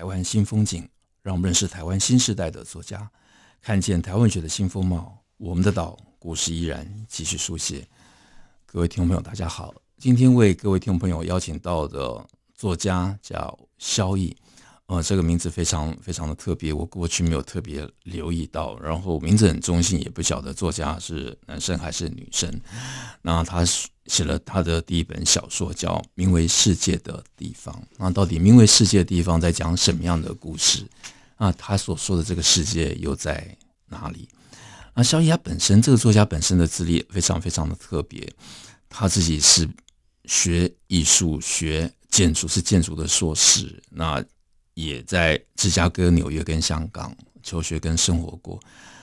台湾新风景，让我们认识台湾新时代的作家，看见台湾学的新风貌。我们的岛故事依然继续书写。各位听众朋友，大家好，今天为各位听众朋友邀请到的作家叫萧逸。呃，这个名字非常非常的特别，我过去没有特别留意到。然后名字很中性，也不晓得作家是男生还是女生。那他写了他的第一本小说，叫《名为世界的地方》。那到底名为世界的地方在讲什么样的故事？那他所说的这个世界又在哪里？那萧翼他本身这个作家本身的资历非常非常的特别，他自己是学艺术、学建筑，是建筑的硕士。那也在芝加哥、纽约跟香港求学跟生活过，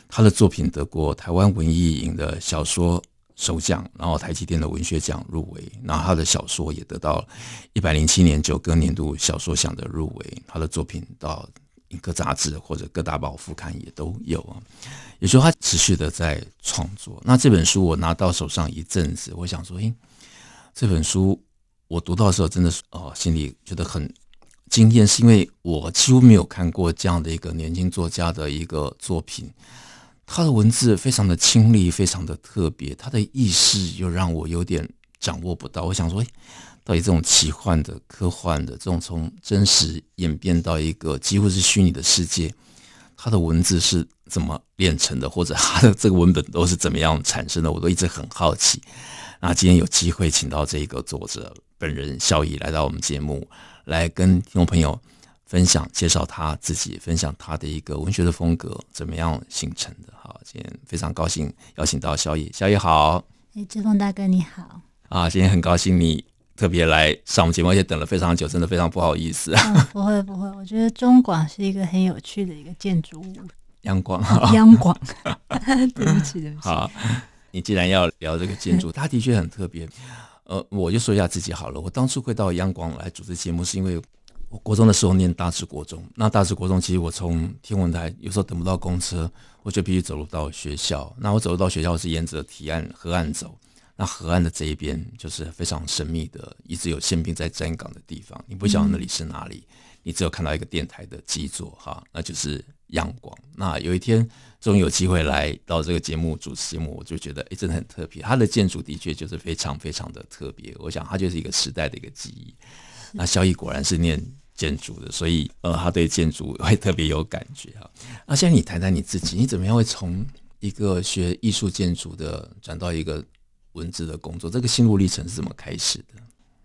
他的作品得过台湾文艺营的小说首奖，然后台积电的文学奖入围，然后他的小说也得到一百零七年九歌年度小说奖的入围，他的作品到一个杂志或者各大报副刊也都有啊，也就是他持续的在创作。那这本书我拿到手上一阵子，我想说，诶，这本书我读到的时候真的是哦，心里觉得很。惊艳是因为我几乎没有看过这样的一个年轻作家的一个作品，他的文字非常的清丽，非常的特别，他的意识又让我有点掌握不到。我想说，诶，到底这种奇幻的、科幻的这种从真实演变到一个几乎是虚拟的世界，他的文字是怎么炼成的，或者他的这个文本都是怎么样产生的，我都一直很好奇。那今天有机会请到这个作者本人肖毅来到我们节目。来跟听众朋友分享、介绍他自己，分享他的一个文学的风格怎么样形成的。好，今天非常高兴邀请到小野，小野好。哎，志峰大哥你好。啊，今天很高兴你特别来上我们节目，而且等了非常久，真的非常不好意思。嗯、不会不会，我觉得中广是一个很有趣的一个建筑物。央广，央广，对不起对不起。好，你既然要聊这个建筑，它的确很特别。呃，我就说一下自己好了。我当初会到央广来主持节目，是因为我国中的时候念大直国中。那大直国中，其实我从天文台有时候等不到公车，我就必须走路到学校。那我走路到学校是沿着堤岸河岸走。那河岸的这一边就是非常神秘的，一直有宪兵在站岗的地方。你不晓得那里是哪里，你只有看到一个电台的基座，哈，那就是阳光。那有一天。终于有机会来到这个节目主持节目，我就觉得哎，真的很特别。它的建筑的确就是非常非常的特别。我想它就是一个时代的一个记忆。那萧逸果然是念建筑的，所以呃，他对建筑会特别有感觉哈。那现在你谈谈你自己，你怎么样会从一个学艺术建筑的转到一个文字的工作？这个心路历程是怎么开始的？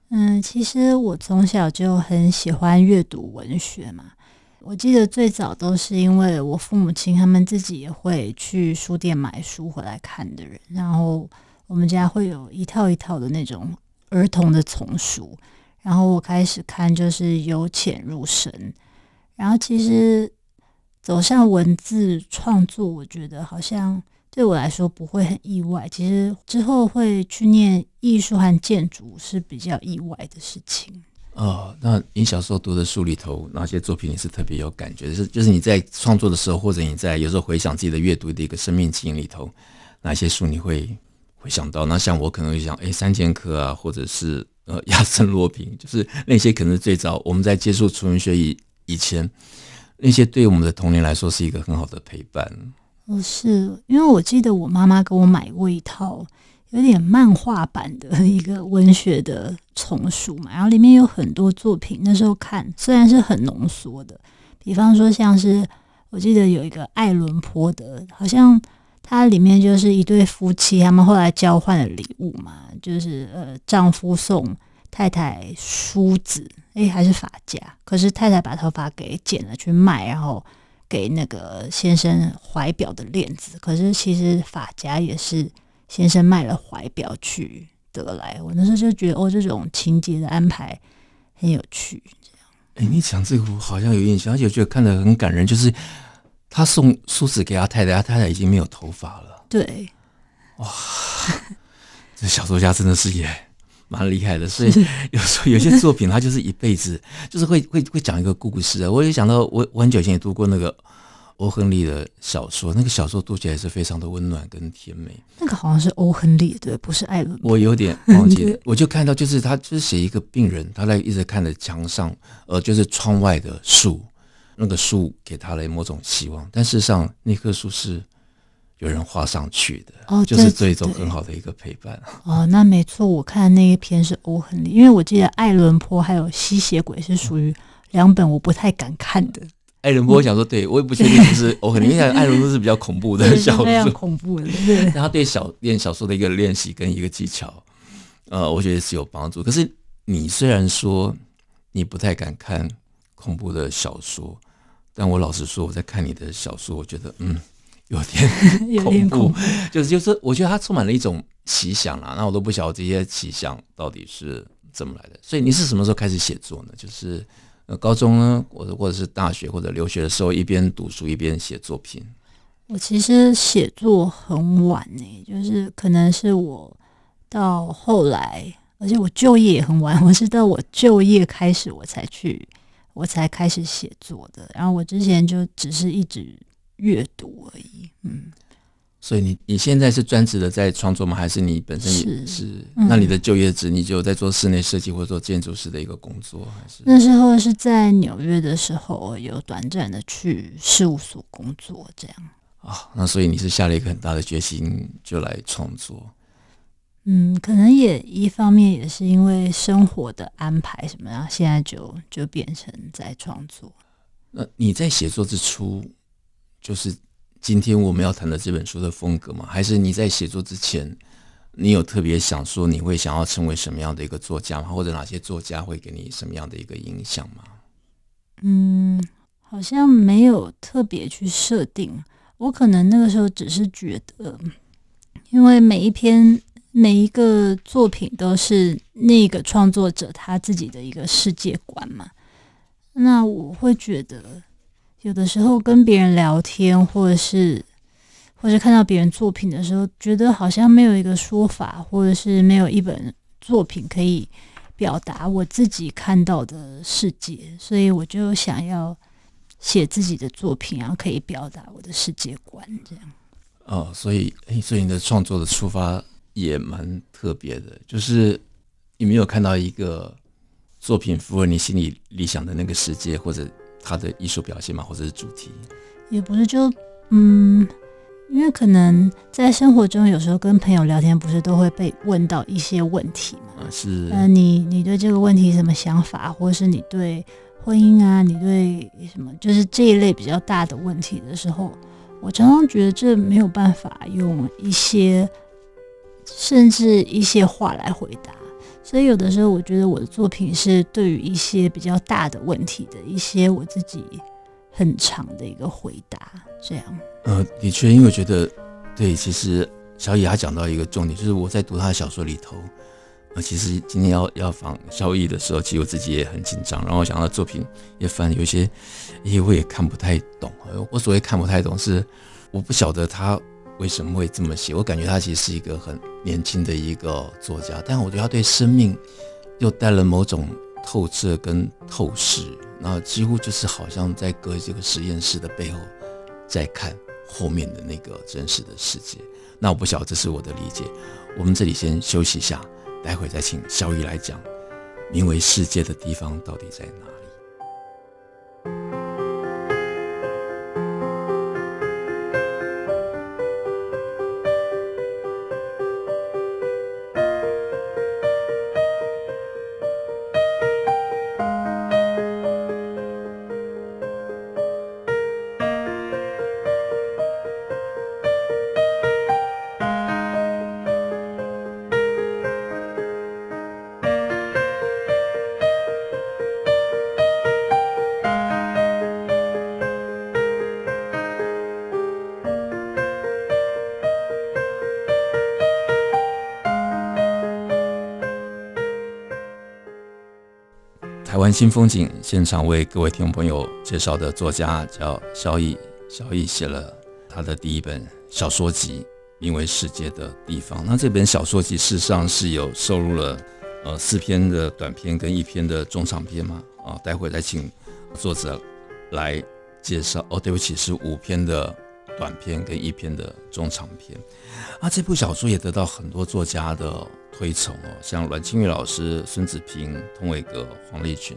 嗯，其实我从小就很喜欢阅读文学嘛。我记得最早都是因为我父母亲他们自己也会去书店买书回来看的人，然后我们家会有一套一套的那种儿童的丛书，然后我开始看就是由浅入深，然后其实走向文字创作，我觉得好像对我来说不会很意外。其实之后会去念艺术和建筑是比较意外的事情。哦，那你小时候读的书里头，哪些作品你是特别有感觉的？是就是你在创作的时候，或者你在有时候回想自己的阅读的一个生命经验里头，哪些书你会会想到？那像我可能会想，哎，三剑客啊，或者是呃亚森罗平，就是那些可能最早我们在接触纯文学以以前，那些对我们的童年来说是一个很好的陪伴。哦，是因为我记得我妈妈给我买过一套。有点漫画版的一个文学的丛书嘛，然后里面有很多作品。那时候看虽然是很浓缩的，比方说像是我记得有一个爱伦坡的，好像它里面就是一对夫妻，他们后来交换了礼物嘛，就是呃丈夫送太太梳子，诶，还是发夹，可是太太把头发给剪了去卖，然后给那个先生怀表的链子，可是其实发夹也是。先生卖了怀表去得来，我那时候就觉得哦，这种情节的安排很有趣。这样哎，你讲这个我好像有印象，而且我觉得看得很感人。就是他送梳子给他太太，他太太已经没有头发了。对，哇，这小说家真的是也蛮厉害的。所以有时候有些作品，他就是一辈子，就是会会会讲一个故事啊。我也想到，我我很久以前也读过那个。欧亨利的小说，那个小说读起来是非常的温暖跟甜美。那个好像是欧亨利，对，不是艾伦。我有点忘记了，我就看到就是他就是写一个病人，他在一直看着墙上，呃，就是窗外的树，那个树给他了某种希望，但事实上那棵树是有人画上去的，哦，就是这一种很好的一个陪伴。哦，那没错，我看那一篇是欧亨利，因为我记得爱伦坡还有吸血鬼是属于两本我不太敢看的。艾伦坡，我想说，对我也不确定就是我可能因为艾伦坡是比较恐怖的小说，非常恐怖的。对，他对小练小说的一个练习跟一个技巧，呃，我觉得是有帮助。可是你虽然说你不太敢看恐怖的小说，但我老实说，我在看你的小说，我觉得嗯，有点 恐怖，恐 怖就是就是，我觉得它充满了一种奇想啦。那我都不晓得这些奇想到底是怎么来的。所以你是什么时候开始写作呢？就是。高中呢，或者或者是大学或者留学的时候，一边读书一边写作品。我其实写作很晚呢，就是可能是我到后来，而且我就业也很晚。我是到我就业开始，我才去，我才开始写作的。然后我之前就只是一直阅读而已，嗯。所以你你现在是专职的在创作吗？还是你本身也是？那你的就业职你就在做室内设计或者做建筑师的一个工作，还是？那时候是在纽约的时候，有短暂的去事务所工作，这样。啊，那所以你是下了一个很大的决心就来创作？嗯，可能也一方面也是因为生活的安排什么，然后现在就就变成在创作。那你在写作之初就是？今天我们要谈的这本书的风格吗？还是你在写作之前，你有特别想说你会想要成为什么样的一个作家吗？或者哪些作家会给你什么样的一个影响吗？嗯，好像没有特别去设定。我可能那个时候只是觉得，因为每一篇每一个作品都是那个创作者他自己的一个世界观嘛，那我会觉得。有的时候跟别人聊天，或者是，或者看到别人作品的时候，觉得好像没有一个说法，或者是没有一本作品可以表达我自己看到的世界，所以我就想要写自己的作品，然后可以表达我的世界观，这样。哦，所以，所以你的创作的出发也蛮特别的，就是你没有看到一个作品符合你心里理想的那个世界，或者。他的艺术表现嘛，或者是主题，也不是就嗯，因为可能在生活中，有时候跟朋友聊天，不是都会被问到一些问题嘛？是，呃，你你对这个问题什么想法，或者是你对婚姻啊，你对什么，就是这一类比较大的问题的时候，我常常觉得这没有办法用一些甚至一些话来回答。所以有的时候，我觉得我的作品是对于一些比较大的问题的一些我自己很长的一个回答，这样。呃，的确，因为我觉得，对，其实小野他讲到一个重点，就是我在读他的小说里头，呃，其实今天要要访小乙的时候，其实我自己也很紧张，然后我想到作品也翻，有些，因为我也看不太懂。我所谓看不太懂，是我不晓得他。为什么会这么写？我感觉他其实是一个很年轻的一个作家，但我觉得他对生命又带了某种透彻跟透视，那几乎就是好像在隔这个实验室的背后，在看后面的那个真实的世界。那我不晓得，这是我的理解。我们这里先休息一下，待会再请小乙来讲，名为世界的地方到底在哪？里新风景现场为各位听众朋友介绍的作家叫萧翼，萧翼写了他的第一本小说集，名为《世界的地方》。那这本小说集事实上是有收录了呃四篇的短篇跟一篇的中长篇嘛？啊，待会再请作者来介绍。哦，对不起，是五篇的短篇跟一篇的中长篇。啊，这部小说也得到很多作家的推崇哦，像阮清月老师、孙子平、通伟格、黄立群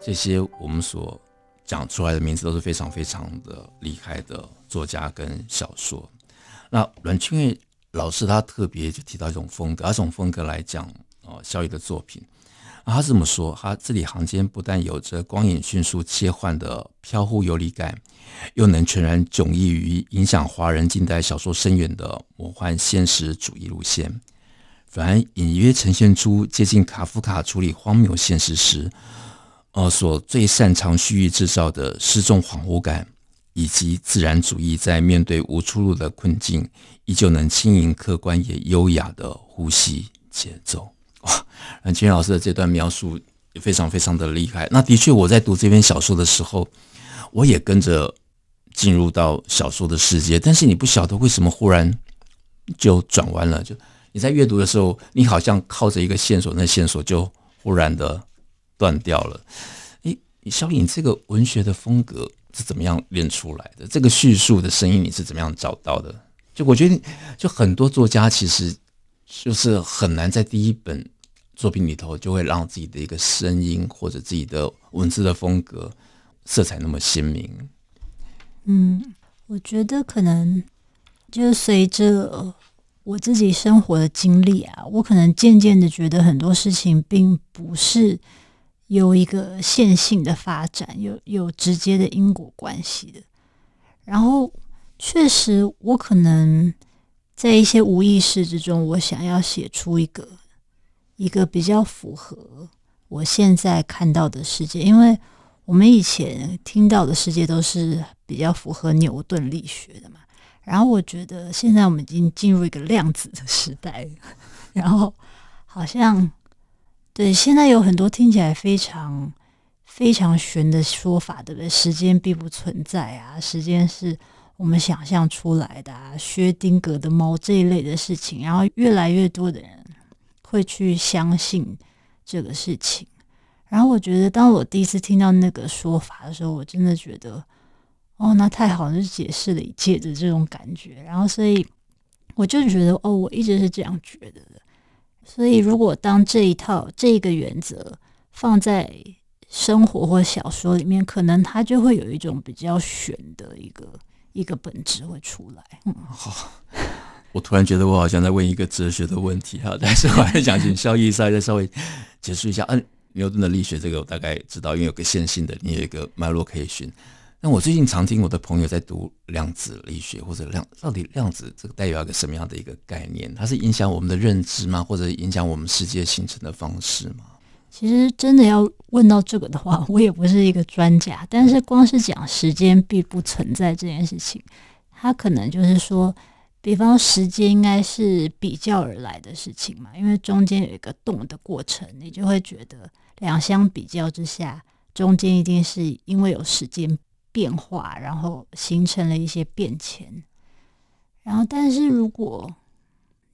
这些我们所讲出来的名字都是非常非常的厉害的作家跟小说。那阮清月老师他特别就提到一种风格，而这种风格来讲哦，萧翼的作品啊，他这么说，他字里行间不但有着光影迅速切换的飘忽游离感，又能全然迥异于影响华人近代小说深远的魔幻现实主义路线，反而隐约呈现出接近卡夫卡处理荒谬现实时，呃，所最擅长蓄意制造的失重恍惚感。以及自然主义在面对无出路的困境，依旧能轻盈、客观也优雅的呼吸节奏。哇，阮清月老师的这段描述也非常非常的厉害。那的确，我在读这篇小说的时候，我也跟着进入到小说的世界。但是你不晓得为什么忽然就转弯了？就你在阅读的时候，你好像靠着一个线索，那线索就忽然的断掉了。诶，萧翼，这个文学的风格。是怎么样练出来的？这个叙述的声音你是怎么样找到的？就我觉得，就很多作家其实就是很难在第一本作品里头就会让自己的一个声音或者自己的文字的风格色彩那么鲜明。嗯，我觉得可能就随着我自己生活的经历啊，我可能渐渐的觉得很多事情并不是。有一个线性的发展，有有直接的因果关系的。然后，确实，我可能在一些无意识之中，我想要写出一个一个比较符合我现在看到的世界，因为我们以前听到的世界都是比较符合牛顿力学的嘛。然后，我觉得现在我们已经进入一个量子的时代，然后好像。对，现在有很多听起来非常非常玄的说法，对不对？时间并不存在啊，时间是我们想象出来的啊，薛丁格的猫这一类的事情，然后越来越多的人会去相信这个事情。然后我觉得，当我第一次听到那个说法的时候，我真的觉得，哦，那太好了，就解释了一切的这种感觉。然后，所以我就觉得，哦，我一直是这样觉得的。所以，如果当这一套这个原则放在生活或小说里面，可能它就会有一种比较玄的一个一个本质会出来。嗯，好，我突然觉得我好像在问一个哲学的问题哈，但是我还想请萧翼再再稍微解释一下。嗯，牛顿的力学这个我大概知道，因为有个线性的，你有一个脉络可以循。那我最近常听我的朋友在读量子力学，或者量到底量子这个代表一个什么样的一个概念？它是影响我们的认知吗？或者影响我们世界形成的方式吗？其实真的要问到这个的话，我也不是一个专家。但是光是讲时间并不存在这件事情，它可能就是说，比方时间应该是比较而来的事情嘛，因为中间有一个动的过程，你就会觉得两相比较之下，中间一定是因为有时间。变化，然后形成了一些变迁，然后，但是如果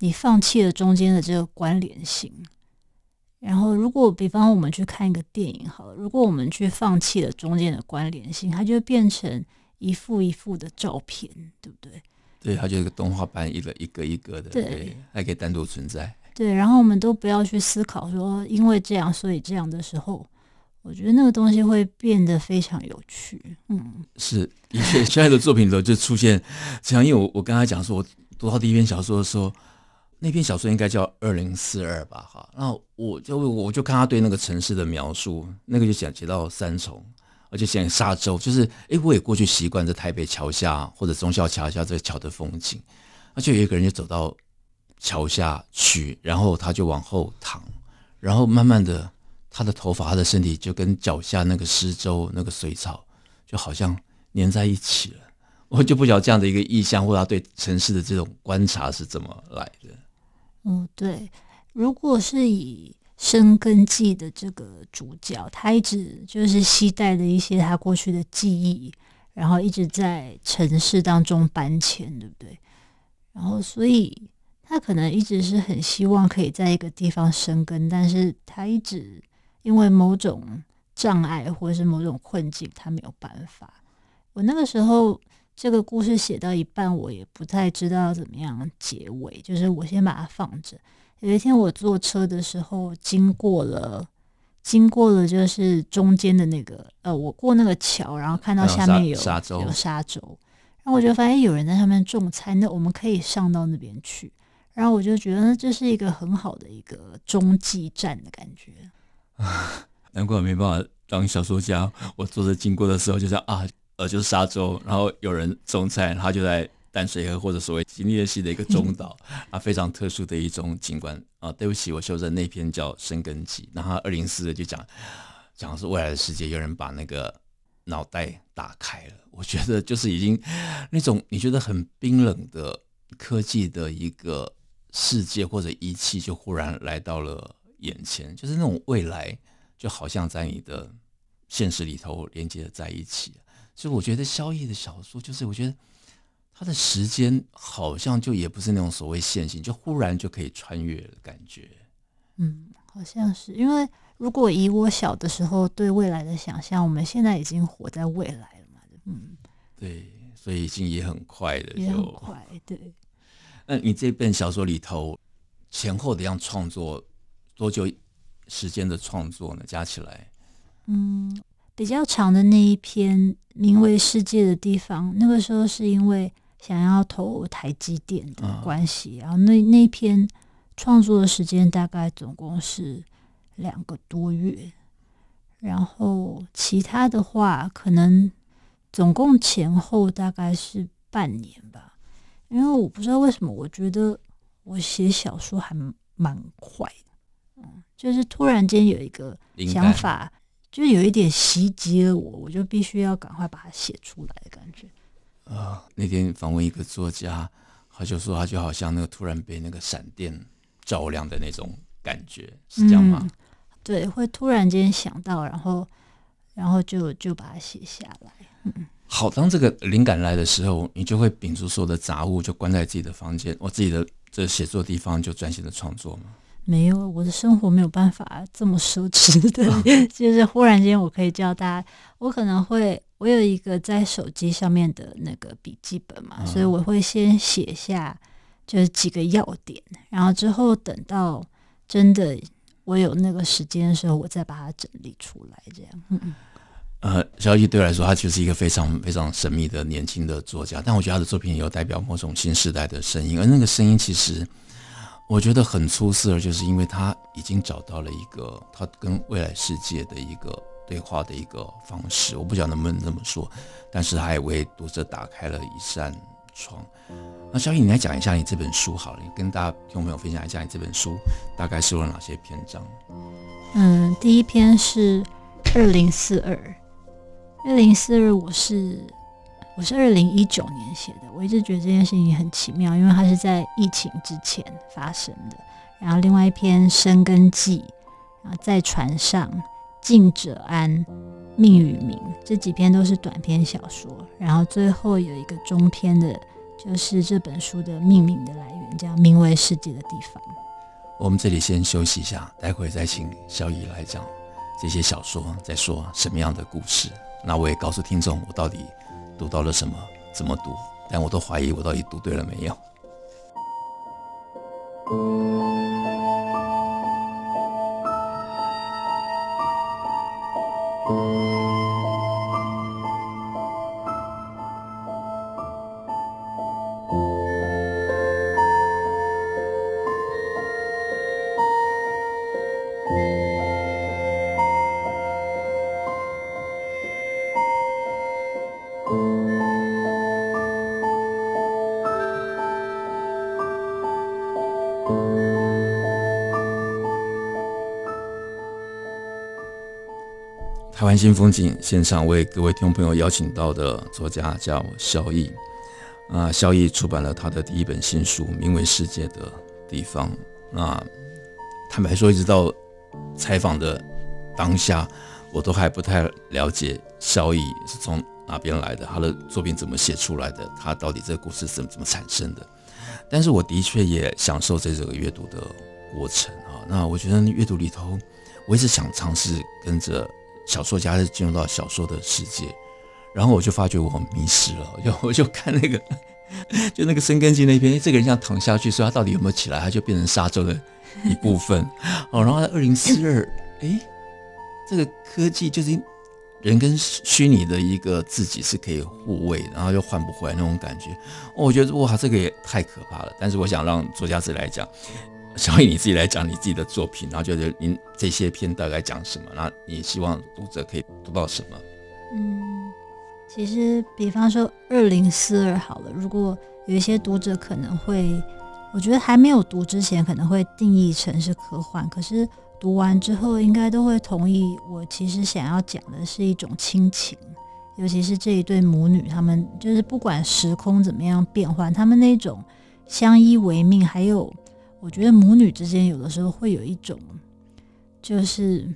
你放弃了中间的这个关联性，然后，如果比方我们去看一个电影，好了，如果我们去放弃了中间的关联性，它就变成一幅一幅的照片，对不对？对，它就是个动画般，一个一个一个的，对，对，还可以单独存在。对，然后我们都不要去思考说，因为这样，所以这样的时候。我觉得那个东西会变得非常有趣，嗯，是的确，现在的作品里头就出现这样，因为我我跟他讲说，我读到第一篇小说的时候，那篇小说应该叫《二零四二》吧，哈，然后我就我就看他对那个城市的描述，那个就写写到三重，而且像沙洲，就是哎，我也过去习惯在台北桥下或者忠孝桥下这个桥的风景，而且有一个人就走到桥下去，然后他就往后躺，然后慢慢的。他的头发，他的身体就跟脚下那个湿粥、那个水草，就好像粘在一起了。我就不晓得这样的一个意象，或者他对城市的这种观察是怎么来的。嗯，对。如果是以生根记的这个主角，他一直就是携带着一些他过去的记忆，然后一直在城市当中搬迁，对不对？然后所以他可能一直是很希望可以在一个地方生根，但是他一直因为某种障碍或者是某种困境，他没有办法。我那个时候这个故事写到一半，我也不太知道怎么样结尾，就是我先把它放着。有一天我坐车的时候，经过了，经过了就是中间的那个呃，我过那个桥，然后看到下面有沙洲，有沙洲，然后我就发现有人在上面种菜，那我们可以上到那边去。然后我就觉得这是一个很好的一个中继站的感觉。难怪我没办法当小说家，我坐着经过的时候就这样啊。呃，就是沙洲，然后有人种菜，他就在淡水河或者所谓金鬣溪的一个中岛啊，非常特殊的一种景观啊。对不起，我修正那篇叫《深根记》，然后二零四就讲讲的是未来的世界，有人把那个脑袋打开了。我觉得就是已经那种你觉得很冰冷的科技的一个世界或者仪器，就忽然来到了眼前，就是那种未来就好像在你的现实里头连接在一起。所以我觉得萧逸的小说，就是我觉得他的时间好像就也不是那种所谓线性，就忽然就可以穿越的感觉。嗯，好像是因为如果以我小的时候对未来的想象，我们现在已经活在未来了嘛。嗯，对，所以已经也很快的，也很快。对，那你这本小说里头前后的样创作多久时间的创作呢？加起来，嗯。比较长的那一篇名为《世界的地方》，那个时候是因为想要投台积电的关系，然后那那篇创作的时间大概总共是两个多月，然后其他的话可能总共前后大概是半年吧。因为我不知道为什么，我觉得我写小说还蛮快的，嗯，就是突然间有一个想法。就有一点袭击了我，我就必须要赶快把它写出来的感觉。啊、呃，那天访问一个作家，他就说他就好像那个突然被那个闪电照亮的那种感觉，是这样吗？嗯、对，会突然间想到，然后然后就就把它写下来。嗯，好，当这个灵感来的时候，你就会摒除所有的杂物，就关在自己的房间，我自己的这写作地方，就专心的创作吗？没有，我的生活没有办法这么奢侈的，就是忽然间我可以教大家，我可能会，我有一个在手机上面的那个笔记本嘛，所以我会先写下就是几个要点，然后之后等到真的我有那个时间的时候，我再把它整理出来，这样。嗯，呃，萧翼对我来说，他就是一个非常非常神秘的年轻的作家，但我觉得他的作品也有代表某种新时代的声音，而那个声音其实。我觉得很出色，就是因为他已经找到了一个他跟未来世界的一个对话的一个方式。我不晓得能不能这么说，但是他也为读者打开了一扇窗。那小雨，你来讲一下你这本书好了，你跟大家听众朋友分享一下你这本书大概收了哪些篇章？嗯，第一篇是二零四二，二零四二，我是。我是二零一九年写的，我一直觉得这件事情很奇妙，因为它是在疫情之前发生的。然后另外一篇《生根记》，然后在船上，静者安，命与名，这几篇都是短篇小说。然后最后有一个中篇的，就是这本书的命名的来源，叫名为世界的地方。我们这里先休息一下，待会再请萧翼来讲这些小说在说什么样的故事。那我也告诉听众，我到底。读到了什么？怎么读？但我都怀疑我到底读对了没有。台湾新风景线上为各位听众朋友邀请到的作家叫萧翼啊，萧翼出版了他的第一本新书，名为《世界的地方》。那坦白说，一直到采访的当下，我都还不太了解萧逸是从哪边来的，他的作品怎么写出来的，他到底这个故事怎么怎么产生的。但是我的确也享受这这个阅读的过程啊。那我觉得阅读里头，我一直想尝试跟着小说家是进入到小说的世界，然后我就发觉我迷失了，就我就看那个。就那个深根基那边，这个人像躺下去，说他到底有没有起来？他就变成沙洲的一部分 哦。然后在二零四二，哎，这个科技就是人跟虚拟的一个自己是可以互为，然后又换不回来那种感觉。我觉得哇，这个也太可怕了。但是我想让作家自己来讲，小以你自己来讲你自己的作品，然后觉得您这些篇大概讲什么？那你希望读者可以读到什么？嗯。其实，比方说二零四二好了，如果有一些读者可能会，我觉得还没有读之前可能会定义成是科幻，可是读完之后应该都会同意，我其实想要讲的是一种亲情，尤其是这一对母女，他们就是不管时空怎么样变换，他们那种相依为命，还有我觉得母女之间有的时候会有一种就是。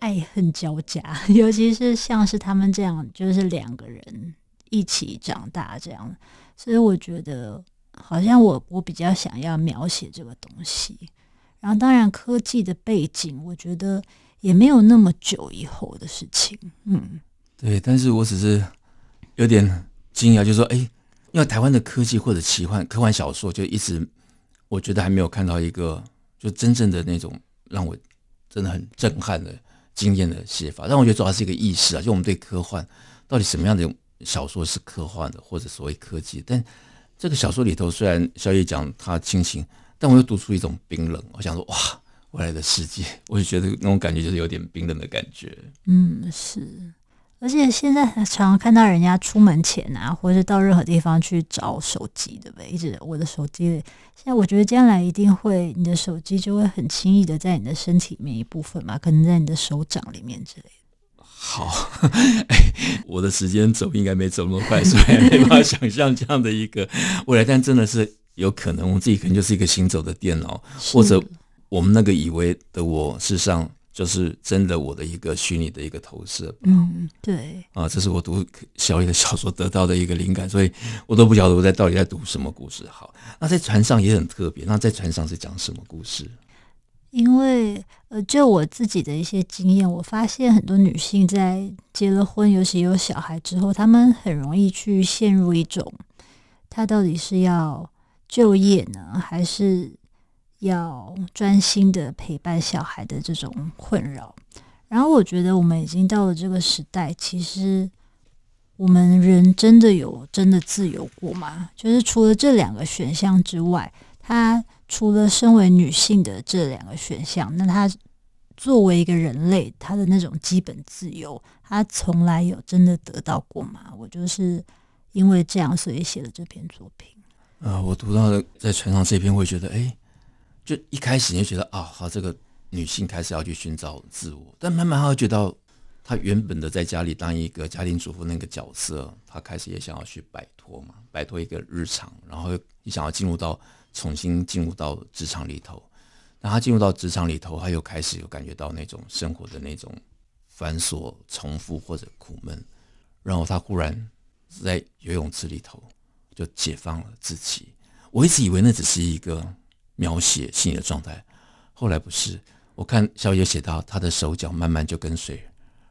爱恨交加，尤其是像是他们这样，就是两个人一起长大这样，所以我觉得好像我我比较想要描写这个东西。然后，当然科技的背景，我觉得也没有那么久以后的事情。嗯，对，但是我只是有点惊讶，就是说，哎，因为台湾的科技或者奇幻科幻小说，就一直我觉得还没有看到一个就真正的那种让我真的很震撼的。惊艳的写法，但我觉得主要是一个意识啊，就我们对科幻到底什么样的小说是科幻的，或者所谓科技。但这个小说里头，虽然萧逸讲他亲情，但我又读出一种冰冷。我想说，哇，未来的世界，我就觉得那种感觉就是有点冰冷的感觉。嗯，是。而且现在常常看到人家出门前啊，或者到任何地方去找手机，对不对？一直我的手机，现在我觉得将来一定会，你的手机就会很轻易的在你的身体里面一部分嘛，可能在你的手掌里面之类的。好，哎，我的时间走应该没走那么快，所以没办法想象这样的一个未来。但真的是有可能，我自己可能就是一个行走的电脑，或者我们那个以为的我，事实上。就是真的，我的一个虚拟的一个投射。嗯，对。啊，这是我读小野的小说得到的一个灵感，所以我都不晓得我在到底在读什么故事。好，那在船上也很特别。那在船上是讲什么故事？因为呃，就我自己的一些经验，我发现很多女性在结了婚，尤其有小孩之后，她们很容易去陷入一种，她到底是要就业呢，还是？要专心的陪伴小孩的这种困扰，然后我觉得我们已经到了这个时代，其实我们人真的有真的自由过吗？就是除了这两个选项之外，他除了身为女性的这两个选项，那他作为一个人类，他的那种基本自由，他从来有真的得到过吗？我就是因为这样，所以写了这篇作品。呃，我读到的在船上这篇，会觉得哎。就一开始你就觉得啊，好，这个女性开始要去寻找自我，但慢慢她会觉得，她原本的在家里当一个家庭主妇那个角色，她开始也想要去摆脱嘛，摆脱一个日常，然后你想要进入到重新进入到职场里头。那她进入到职场里头，她又开始有感觉到那种生活的那种繁琐、重复或者苦闷，然后她忽然在游泳池里头就解放了自己。我一直以为那只是一个。描写心理的状态，后来不是。我看萧野写到，他的手脚慢慢就跟水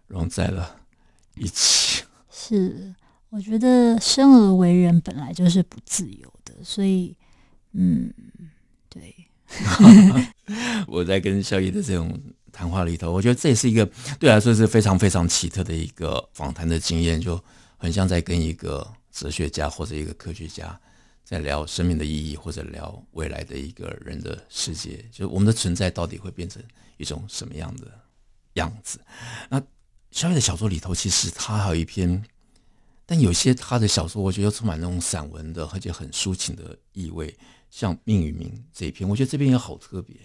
融在了一起。是，我觉得生而为人本来就是不自由的，所以，嗯，对。我在跟萧野的这种谈话里头，我觉得这也是一个对我来说是非常非常奇特的一个访谈的经验，就很像在跟一个哲学家或者一个科学家。在聊生命的意义，或者聊未来的一个人的世界，就是我们的存在到底会变成一种什么样的样子？那萧逸的小说里头，其实他还有一篇，但有些他的小说，我觉得充满那种散文的，而且很抒情的意味，像《命与名》这一篇，我觉得这篇也好特别。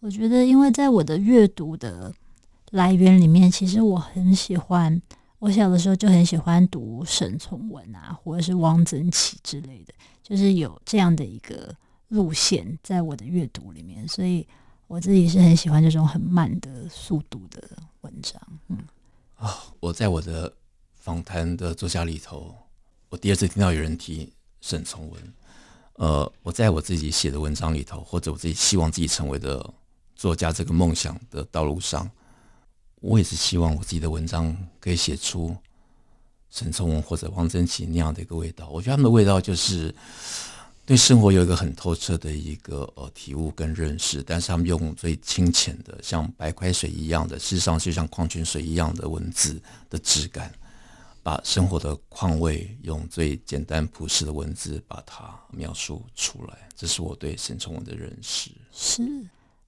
我觉得，因为在我的阅读的来源里面，其实我很喜欢。我小的时候就很喜欢读沈从文啊，或者是汪曾祺之类的，就是有这样的一个路线在我的阅读里面，所以我自己是很喜欢这种很慢的速度的文章。嗯，啊、我在我的访谈的作家里头，我第二次听到有人提沈从文。呃，我在我自己写的文章里头，或者我自己希望自己成为的作家这个梦想的道路上，我也是希望我自己的文章可以写出沈从文或者汪曾祺那样的一个味道。我觉得他们的味道就是对生活有一个很透彻的一个呃体悟跟认识，但是他们用最清浅的，像白开水一样的，事实上就像矿泉水一样的文字的质感。把生活的况味用最简单朴实的文字把它描述出来，这是我对沈从文的认识。是，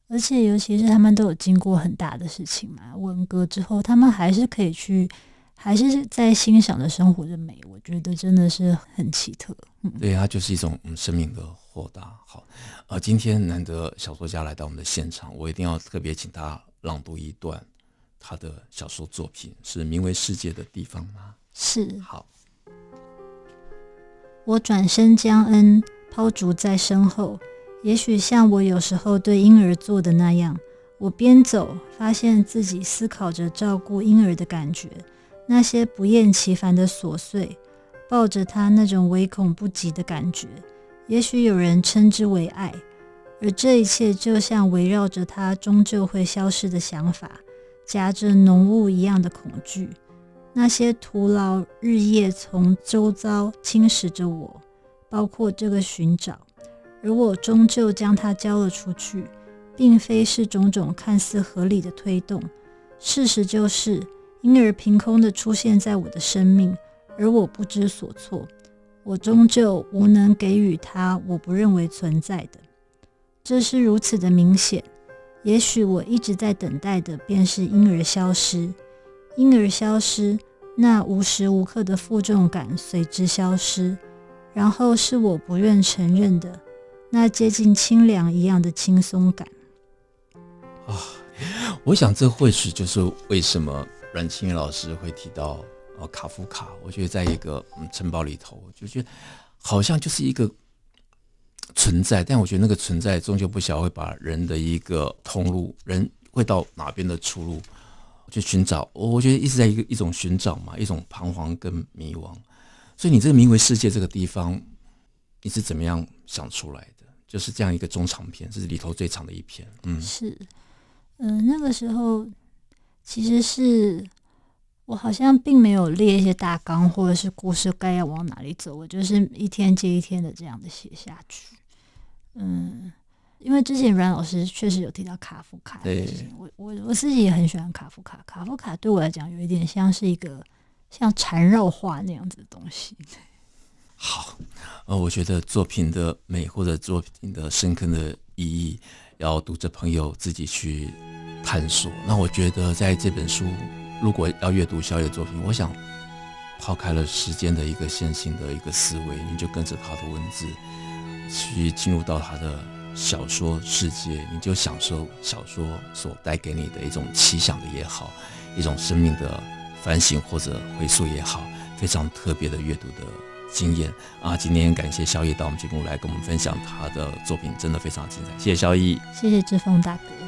而且尤其是他们都有经过很大的事情嘛，文革之后，他们还是可以去，还是在欣赏着生活的美。我觉得真的是很奇特。嗯，对，它就是一种嗯生命的豁达。好，呃，今天难得小说家来到我们的现场，我一定要特别请他朗读一段他的小说作品，是名为《世界的地方》吗？是。好，我转身将恩抛逐在身后，也许像我有时候对婴儿做的那样，我边走，发现自己思考着照顾婴儿的感觉，那些不厌其烦的琐碎，抱着他那种唯恐不及的感觉，也许有人称之为爱，而这一切就像围绕着他终究会消失的想法，夹着浓雾一样的恐惧。那些徒劳日夜从周遭侵蚀着我，包括这个寻找，而我终究将它交了出去，并非是种种看似合理的推动。事实就是，婴儿凭空的出现在我的生命，而我不知所措。我终究无能给予他我不认为存在的。这是如此的明显。也许我一直在等待的，便是婴儿消失。婴儿消失，那无时无刻的负重感随之消失，然后是我不愿承认的那接近清凉一样的轻松感。啊，我想这或许就是为什么阮清源老师会提到呃卡夫卡。我觉得在一个嗯城堡里头，就觉得好像就是一个存在，但我觉得那个存在终究不晓会把人的一个通路，人会到哪边的出路。去寻找，我我觉得一直在一个一种寻找嘛，一种彷徨跟迷惘。所以你这个名为世界这个地方，你是怎么样想出来的？就是这样一个中长篇，这是里头最长的一篇。嗯，是，嗯、那个时候其实是我好像并没有列一些大纲，或者是故事该要往哪里走，我就是一天接一天的这样的写下去。嗯。因为之前阮老师确实有提到卡夫卡，对，我我我自己也很喜欢卡夫卡。卡夫卡对我来讲有一点像是一个像缠绕画那样子的东西。好，呃，我觉得作品的美或者作品的深刻的意义，要读者朋友自己去探索。那我觉得在这本书，如果要阅读小野作品，我想抛开了时间的一个线性的一个思维，你就跟着他的文字去进入到他的。小说世界，你就享受小说所带给你的一种奇想的也好，一种生命的反省或者回溯也好，非常特别的阅读的经验啊！今天感谢萧翼到我们节目来跟我们分享他的作品，真的非常精彩。谢谢萧翼，谢谢志峰大哥。